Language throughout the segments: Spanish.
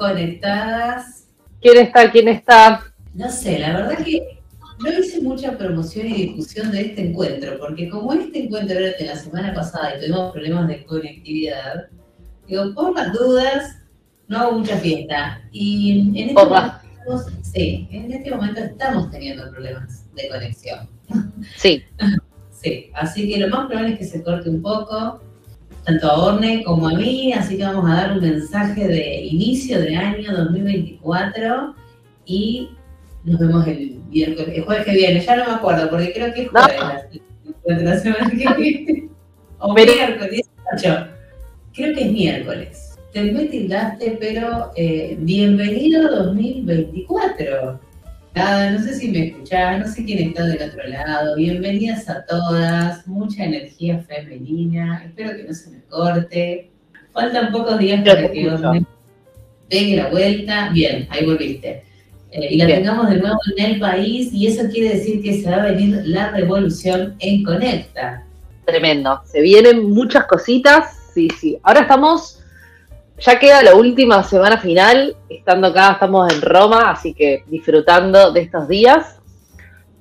conectadas. ¿Quién está? ¿Quién está? No sé, la verdad que no hice mucha promoción y difusión de este encuentro, porque como este encuentro era de la semana pasada y tuvimos problemas de conectividad, digo, por las dudas, no hago mucha fiesta. Y en este, momento, sí, en este momento estamos teniendo problemas de conexión. Sí. Sí, así que lo más probable es que se corte un poco, tanto a Orne como a mí, así que vamos a dar un mensaje de inicio de año 2024 y nos vemos el miércoles, el jueves que viene, ya no me acuerdo, porque creo que es jueves la, semana que viene. O miércoles, Creo que es miércoles. Te me tildaste, pero eh, bienvenido 2024. Nada, no sé si me escuchás, no sé quién está del otro lado. Bienvenidas a todas, mucha energía femenina. Espero que no se me corte. Faltan pocos días para que me pegue la vuelta. Bien, ahí volviste. Eh, y la tengamos de nuevo en el país, y eso quiere decir que se va a venir la revolución en Conecta. Tremendo. Se vienen muchas cositas. Sí, sí. Ahora estamos ya queda la última semana final, estando acá, estamos en Roma, así que disfrutando de estos días.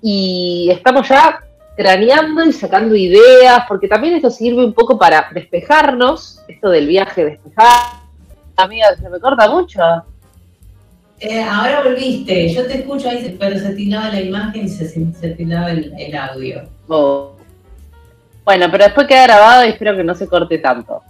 Y estamos ya craneando y sacando ideas, porque también esto sirve un poco para despejarnos, esto del viaje, despejar. Amiga, se me corta mucho. Eh, ahora volviste, yo te escucho ahí, pero se tildaba la imagen y se, se tildaba el, audio. Oh. Bueno, pero después queda grabado y espero que no se corte tanto.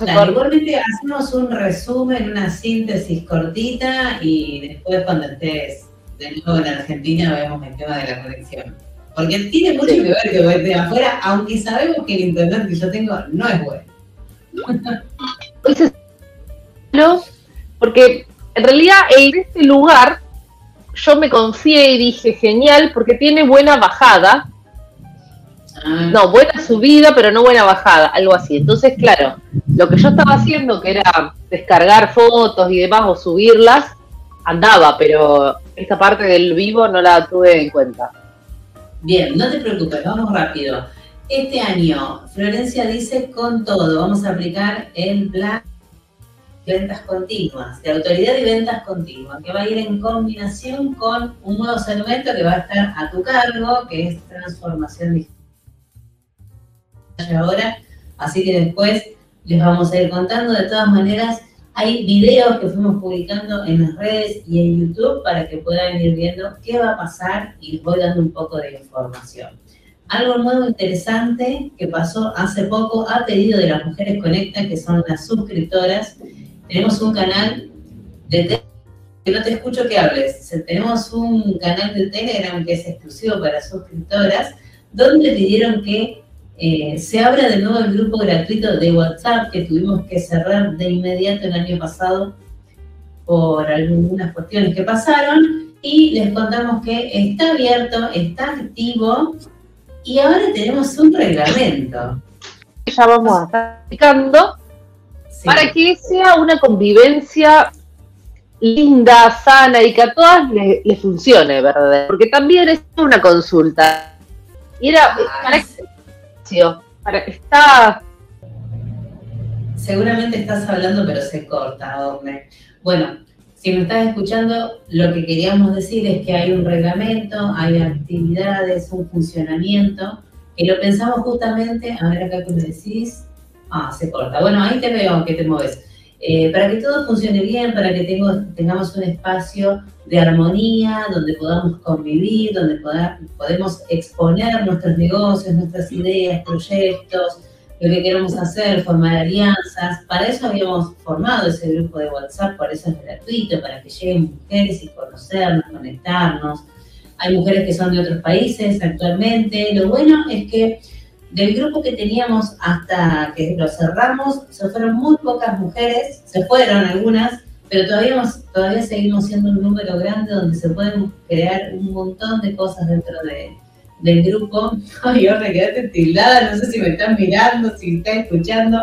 Igualmente hacemos un resumen, una síntesis cortita y después cuando estés de nuevo en Argentina vemos el tema de la conexión. Porque tiene mucho que ver que de afuera, aunque sabemos que el internet que yo tengo no es bueno. porque en realidad en este lugar yo me confié y dije genial porque tiene buena bajada Ah. No, buena subida, pero no buena bajada, algo así. Entonces, claro, lo que yo estaba haciendo, que era descargar fotos y demás o subirlas, andaba, pero esta parte del vivo no la tuve en cuenta. Bien, no te preocupes, vamos rápido. Este año, Florencia dice con todo, vamos a aplicar el plan ventas continuas, de autoridad y ventas continuas, que va a ir en combinación con un nuevo segmento que va a estar a tu cargo, que es transformación digital ahora, así que después les vamos a ir contando. De todas maneras, hay videos que fuimos publicando en las redes y en YouTube para que puedan ir viendo qué va a pasar y les voy dando un poco de información. Algo nuevo interesante que pasó hace poco a pedido de las mujeres Conecta, que son las suscriptoras. Tenemos un canal de que no te escucho que hables. Tenemos un canal de Telegram que es exclusivo para suscriptoras, donde pidieron que eh, se abra de nuevo el grupo gratuito de WhatsApp que tuvimos que cerrar de inmediato el año pasado por algunas cuestiones que pasaron y les contamos que está abierto, está activo y ahora tenemos un reglamento. Ya vamos a estar explicando para que sea una convivencia linda, sana y que a todas les, funcione, ¿verdad? Porque también es una consulta. Y era, está... Seguramente estás hablando, pero se corta, Orne. Bueno, si me estás escuchando, lo que queríamos decir es que hay un reglamento, hay actividades, un funcionamiento, que lo pensamos justamente, a ver acá que me decís, ah, se corta. Bueno, ahí te veo que te mueves. Eh, para que todo funcione bien, para que tengamos un espacio de armonía, donde podamos convivir, donde podamos exponer nuestros negocios, nuestras ideas, proyectos, lo que queremos hacer, formar alianzas. Para eso habíamos formado ese grupo de WhatsApp, por eso es gratuito, para que lleguen mujeres y conocernos, conectarnos. Hay mujeres que son de otros países actualmente. Lo bueno es que del grupo que teníamos hasta que lo cerramos, se fueron muy pocas mujeres, se fueron algunas, pero todavía, todavía seguimos siendo un número grande donde se pueden crear un montón de cosas dentro del grupo. Ay, ahora quedaste tildada, no sé si me están mirando, si me están escuchando.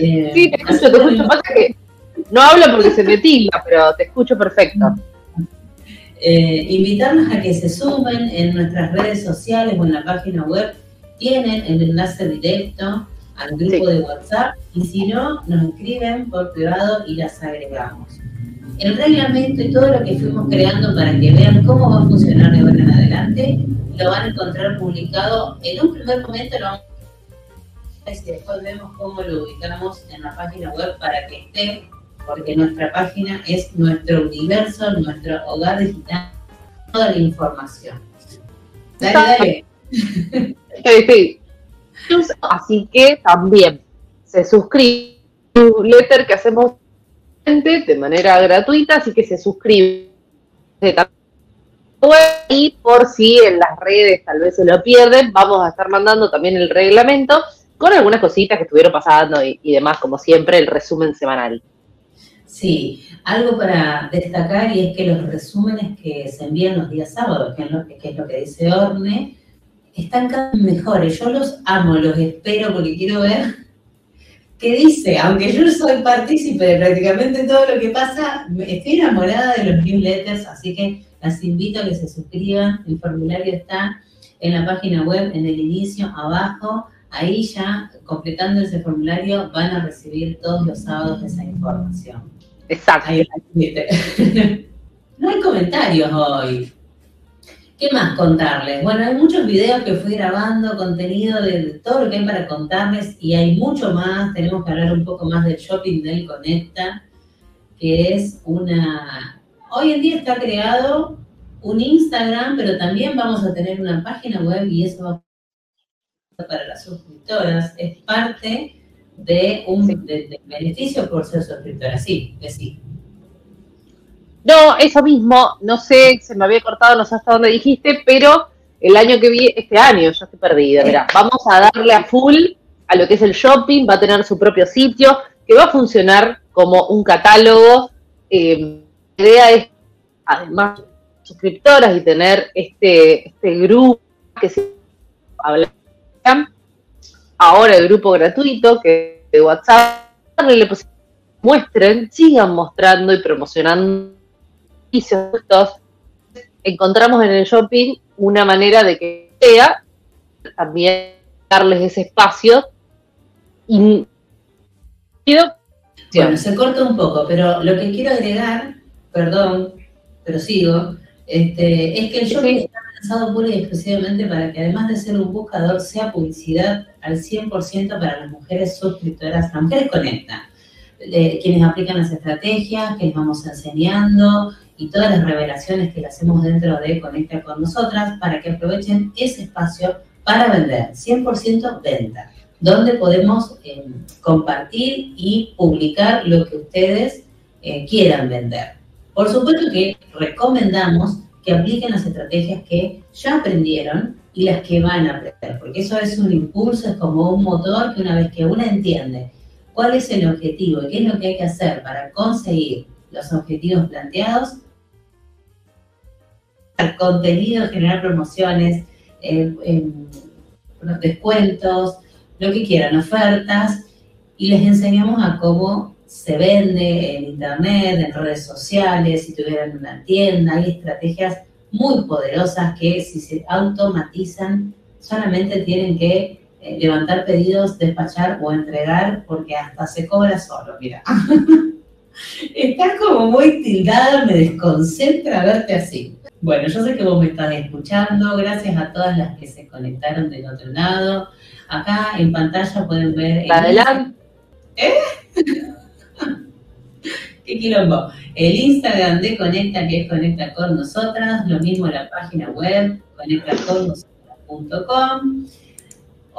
Eh, sí, te escucho, te escucho. Pasa que no hablo porque se me tilda, pero te escucho perfecto. Eh, invitarnos a que se sumen en nuestras redes sociales o en la página web tienen el enlace directo al grupo de WhatsApp y si no, nos escriben por privado y las agregamos. el reglamento y todo lo que fuimos creando para que vean cómo va a funcionar de ahora en adelante, lo van a encontrar publicado. En un primer momento lo vamos a y después vemos cómo lo ubicamos en la página web para que esté, porque nuestra página es nuestro universo, nuestro hogar digital, toda la información. Dale, dale. Sí, Así que también se suscribe letter que hacemos de manera gratuita, así que se suscribe y por si en las redes tal vez se lo pierden, vamos a estar mandando también el reglamento con algunas cositas que estuvieron pasando y, demás, como siempre, el resumen semanal. Sí, algo para destacar y es que los resúmenes que se envían los días sábados, que, es lo que dice Orne, están cada vez mejores. Yo los amo, los espero porque quiero ver qué dice. Aunque yo soy partícipe de prácticamente todo lo que pasa, estoy enamorada de los newsletters, así que las invito a que se suscriban. El formulario está en la página web, en el inicio, abajo. Ahí ya, completando ese formulario, van a recibir todos los sábados esa información. Exacto. no hay comentarios hoy. ¿Qué más contarles? Bueno, hay muchos videos que fui grabando, contenido de todo lo que hay para contarles y hay mucho más. Tenemos que hablar un poco más del shopping del Conecta, que es una... Hoy en día está creado un Instagram, pero también vamos a tener una página web y eso va para las suscriptoras. Es parte de un beneficio por ser suscriptora. Sí, que sí. No, eso mismo, no sé, se me había cortado, no sé hasta dónde dijiste, pero el año que viene, este año, ya estoy perdida, mira, vamos a darle a full a lo que es el shopping, va a tener su propio sitio, que va a funcionar como un catálogo. Eh, la idea es, además, suscriptoras y tener este, este grupo que se habla ahora el grupo gratuito que de WhatsApp le muestren, sigan mostrando y promocionando encontramos en el shopping una manera de que sea también darles ese espacio y bueno, se corta un poco, pero lo que quiero agregar, perdón, pero sigo, este, es que el shopping está pensado pura y exclusivamente para que además de ser un buscador, sea publicidad al 100% para las mujeres suscriptoras, las mujeres conectan, eh, quienes aplican las estrategias, que les vamos enseñando, y todas las revelaciones que le hacemos dentro de Conecta con nosotras para que aprovechen ese espacio para vender, 100% venta, donde podemos eh, compartir y publicar lo que ustedes eh, quieran vender. Por supuesto que recomendamos que apliquen las estrategias que ya aprendieron y las que van a aprender, porque eso es un impulso, es como un motor que una vez que uno entiende cuál es el objetivo y qué es lo que hay que hacer para conseguir los objetivos planteados, contenido, generar promociones, eh, descuentos, lo que quieran, ofertas, y les enseñamos a cómo se vende en internet, en redes sociales, si tuvieran una tienda, hay estrategias muy poderosas que si se automatizan solamente tienen que eh, levantar pedidos, despachar o entregar porque hasta se cobra solo, mira. Estás como muy tildada, me desconcentra verte así. Bueno, yo sé que vos me estás escuchando, gracias a todas las que se conectaron del otro lado. Acá en pantalla pueden ver... Adelante. ¿Eh? ¡Qué quilombo! El Instagram de Conecta, que es Conecta con Nosotras, lo mismo la página web, conectaconnosotras.com.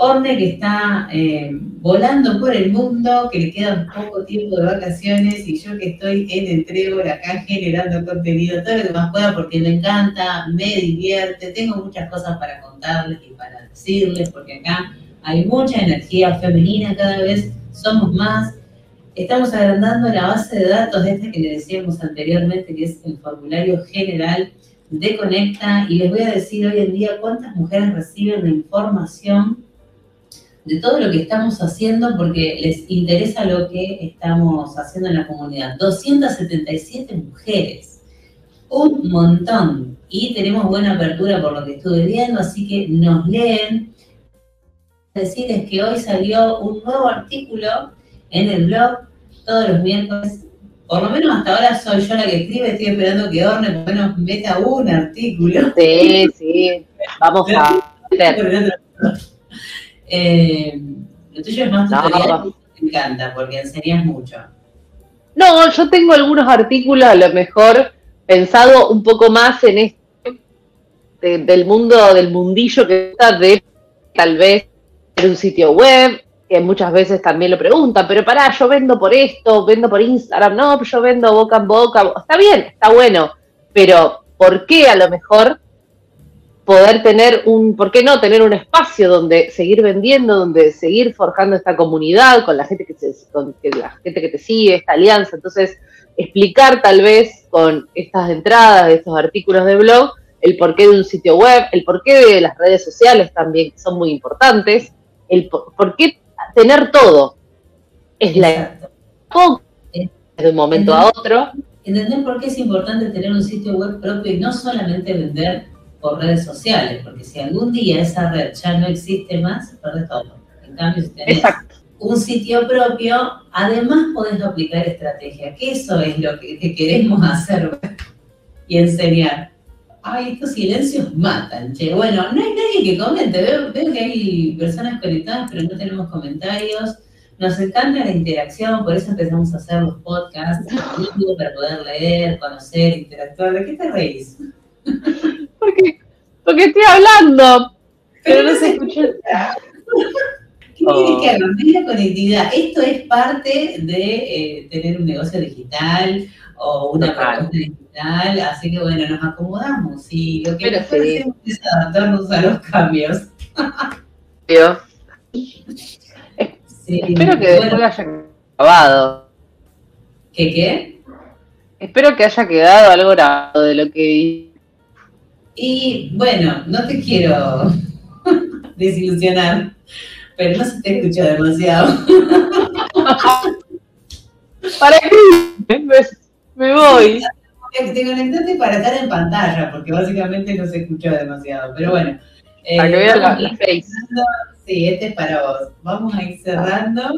Orne que está eh, volando por el mundo, que le queda poco tiempo de vacaciones y yo que estoy en el trébol acá generando contenido todo lo que más pueda porque me encanta, me divierte, tengo muchas cosas para contarles y para decirles porque acá hay mucha energía femenina, cada vez somos más. Estamos agrandando la base de datos de este que le decíamos anteriormente, que es el formulario general de Conecta y les voy a decir hoy en día cuántas mujeres reciben la información de todo lo que estamos haciendo porque les interesa lo que estamos haciendo en la comunidad. 277 mujeres, un montón. Y tenemos buena apertura por lo que estuve viendo, así que nos leen. Decirles que hoy salió un nuevo artículo en el blog todos los miércoles por lo menos hasta ahora soy yo la que escribe, estoy esperando que Orne por lo menos meta un artículo. Sí, sí, vamos a. Eh, lo tuyo es más tutorial, me encanta, porque enseñas mucho. No, yo tengo algunos artículos a lo mejor pensado un poco más en este del mundo, del mundillo que está de tal vez en un sitio web, que muchas veces también lo preguntan, pero pará, yo vendo por esto, vendo por Instagram, no, yo vendo boca en boca, está bien, está bueno, pero ¿por qué a lo mejor poder tener un, ¿por qué no tener un espacio donde seguir vendiendo, donde seguir forjando esta comunidad con la gente que, con la gente que te sigue, esta alianza? Entonces, explicar tal vez con estas entradas, estos artículos de blog, el porqué de un sitio web, el porqué de las redes sociales también, que son muy importantes, el por, qué tener todo. Es la de un momento a otro. Entender por qué es importante tener un sitio web propio y no solamente vender por redes sociales, porque si algún día esa red ya no existe más, perdés todo. En cambio, si tenés un sitio propio, además podés aplicar estrategia, que eso es lo que, queremos hacer y enseñar. Ay, estos silencios matan, che. Bueno, no hay nadie que comente. Veo, que hay personas conectadas, pero no tenemos comentarios. Nos encanta la interacción, por eso empezamos a hacer los podcasts para poder leer, conocer, interactuar. ¿De qué te reís? Porque, porque estoy hablando, pero, no se escucha. ¿Qué oh. que hagan? la conectividad. Esto es parte de eh, tener un negocio digital o una propuesta digital, así que bueno, nos acomodamos y lo que mejor hacemos es adaptarnos a los cambios. Espero que después haya grabado. ¿Qué qué? Espero que haya quedado algo grabado de lo que Y bueno, no te quiero desilusionar, pero no se te escucha demasiado. ¿Para qué? Me, voy. Te conectaste para estar en pantalla, porque básicamente no se escuchó demasiado. Pero bueno. Eh, para que vean la, face. Sí, este es para vos. Vamos a ir cerrando.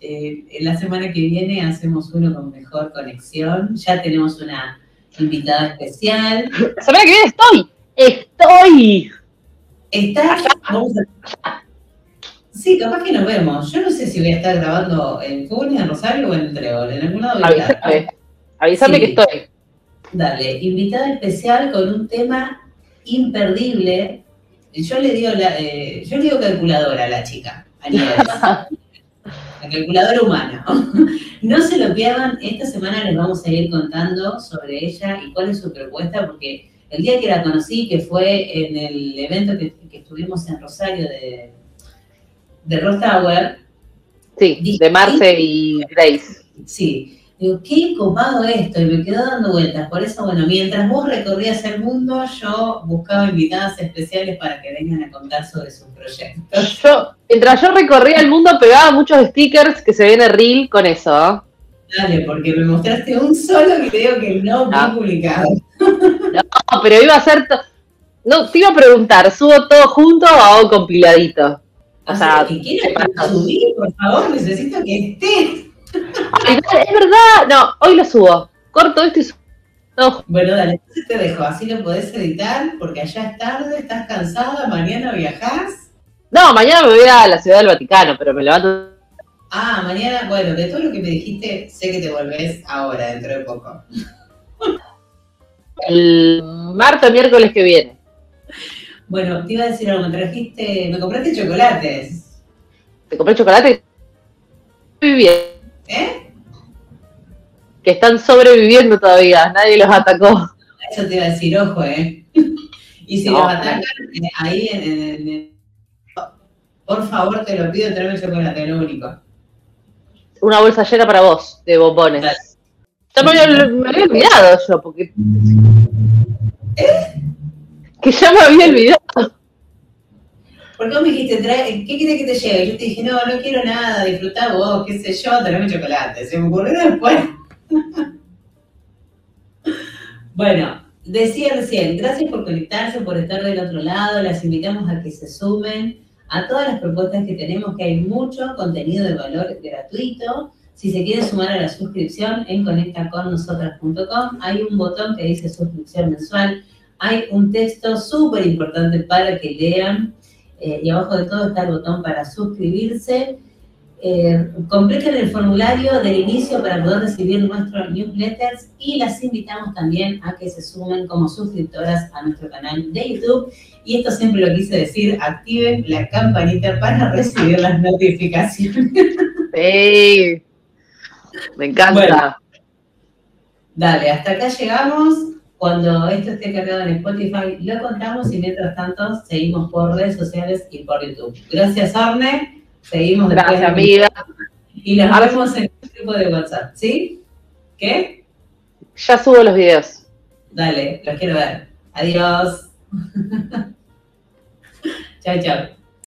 Eh, en la semana que viene hacemos uno con mejor conexión. Ya tenemos una invitada especial. La semana que viene estoy. Estoy. ¿Estás? Vamos a... Sí, capaz que nos vemos. Yo no sé si voy a estar grabando en Funes, en Rosario o en Trébol. En algún lado Avísame, avísame que estoy. Dale, invitada especial con un tema imperdible. Yo le digo, la, eh, yo le digo calculadora a la chica, a la calculadora humana. No se lo pierdan, esta semana les vamos a ir contando sobre ella y cuál es su propuesta, porque el día que la conocí, que fue en el evento que, que estuvimos en Rosario de de Ross Tower. Sí, de Marce y Grace. Sí. Digo, qué copado esto, y me quedó dando vueltas. Por eso, bueno, mientras vos recorrías el mundo, yo buscaba invitadas especiales para que vengan a contar sobre sus proyectos. Yo, mientras yo recorría el mundo, pegaba muchos stickers que se viene reel con eso. ¿ah? Dale, porque me mostraste un solo video que no vi ah. publicado. No, pero iba a ser. No, te iba a preguntar, ¿subo todo junto o hago compiladito? O sea, que quieras subir, por favor, necesito que es verdad, no, hoy lo subo. Corto esto y subo. Bueno, dale, entonces te dejo, así lo podés editar, porque allá es tarde, estás cansada, mañana viajás. No, mañana me voy a la ciudad del Vaticano, pero me levanto. Ah, mañana, bueno, de todo lo que me dijiste, sé que te volvés ahora, dentro de poco. El martes, miércoles que viene. Bueno, te iba a decir algo, me trajiste, me compraste chocolates. ¿Te compré chocolate? Muy bien. ¿Eh? Que están sobreviviendo todavía, nadie los atacó. Eso te iba a decir, ojo, ¿eh? y si los atacan, eh, ahí en, el... Por favor, te lo pido, tráeme chocolate, lo único. Una bolsa llena para vos, de bombones. Ya me había, me había olvidado yo, porque... ¿Eh? que ya me había olvidado. ¿Por qué me dijiste, ¿qué quieres que te lleve? Yo te dije, no, no quiero nada, disfruta vos, qué sé yo, mi chocolate. Se me ocurrió después. bueno, decía recién, gracias por conectarse, por estar del otro lado. Las invitamos a que se sumen a todas las propuestas que tenemos, que hay mucho contenido de valor gratuito. Si se quiere sumar a la suscripción en conectaconnosotras.com, hay un botón que dice suscripción mensual. Hay un texto súper importante para que lean. Eh, y abajo de todo está el botón para suscribirse. Eh, completen el formulario del inicio para poder recibir nuestros newsletters y las invitamos también a que se sumen como suscriptoras a nuestro canal de YouTube. Y esto siempre lo quise decir, activen la campanita para recibir las notificaciones. Sí, me encanta. dale, hasta acá llegamos. Cuando esto esté cargado en Spotify, lo contamos y mientras tanto seguimos por redes sociales y por YouTube. Gracias, Arne. Seguimos Gracias, amiga. Y nos vemos en el grupo de WhatsApp, ¿sí? ¿Qué? Ya subo los videos. Dale, los quiero ver. Adiós. chao, chao.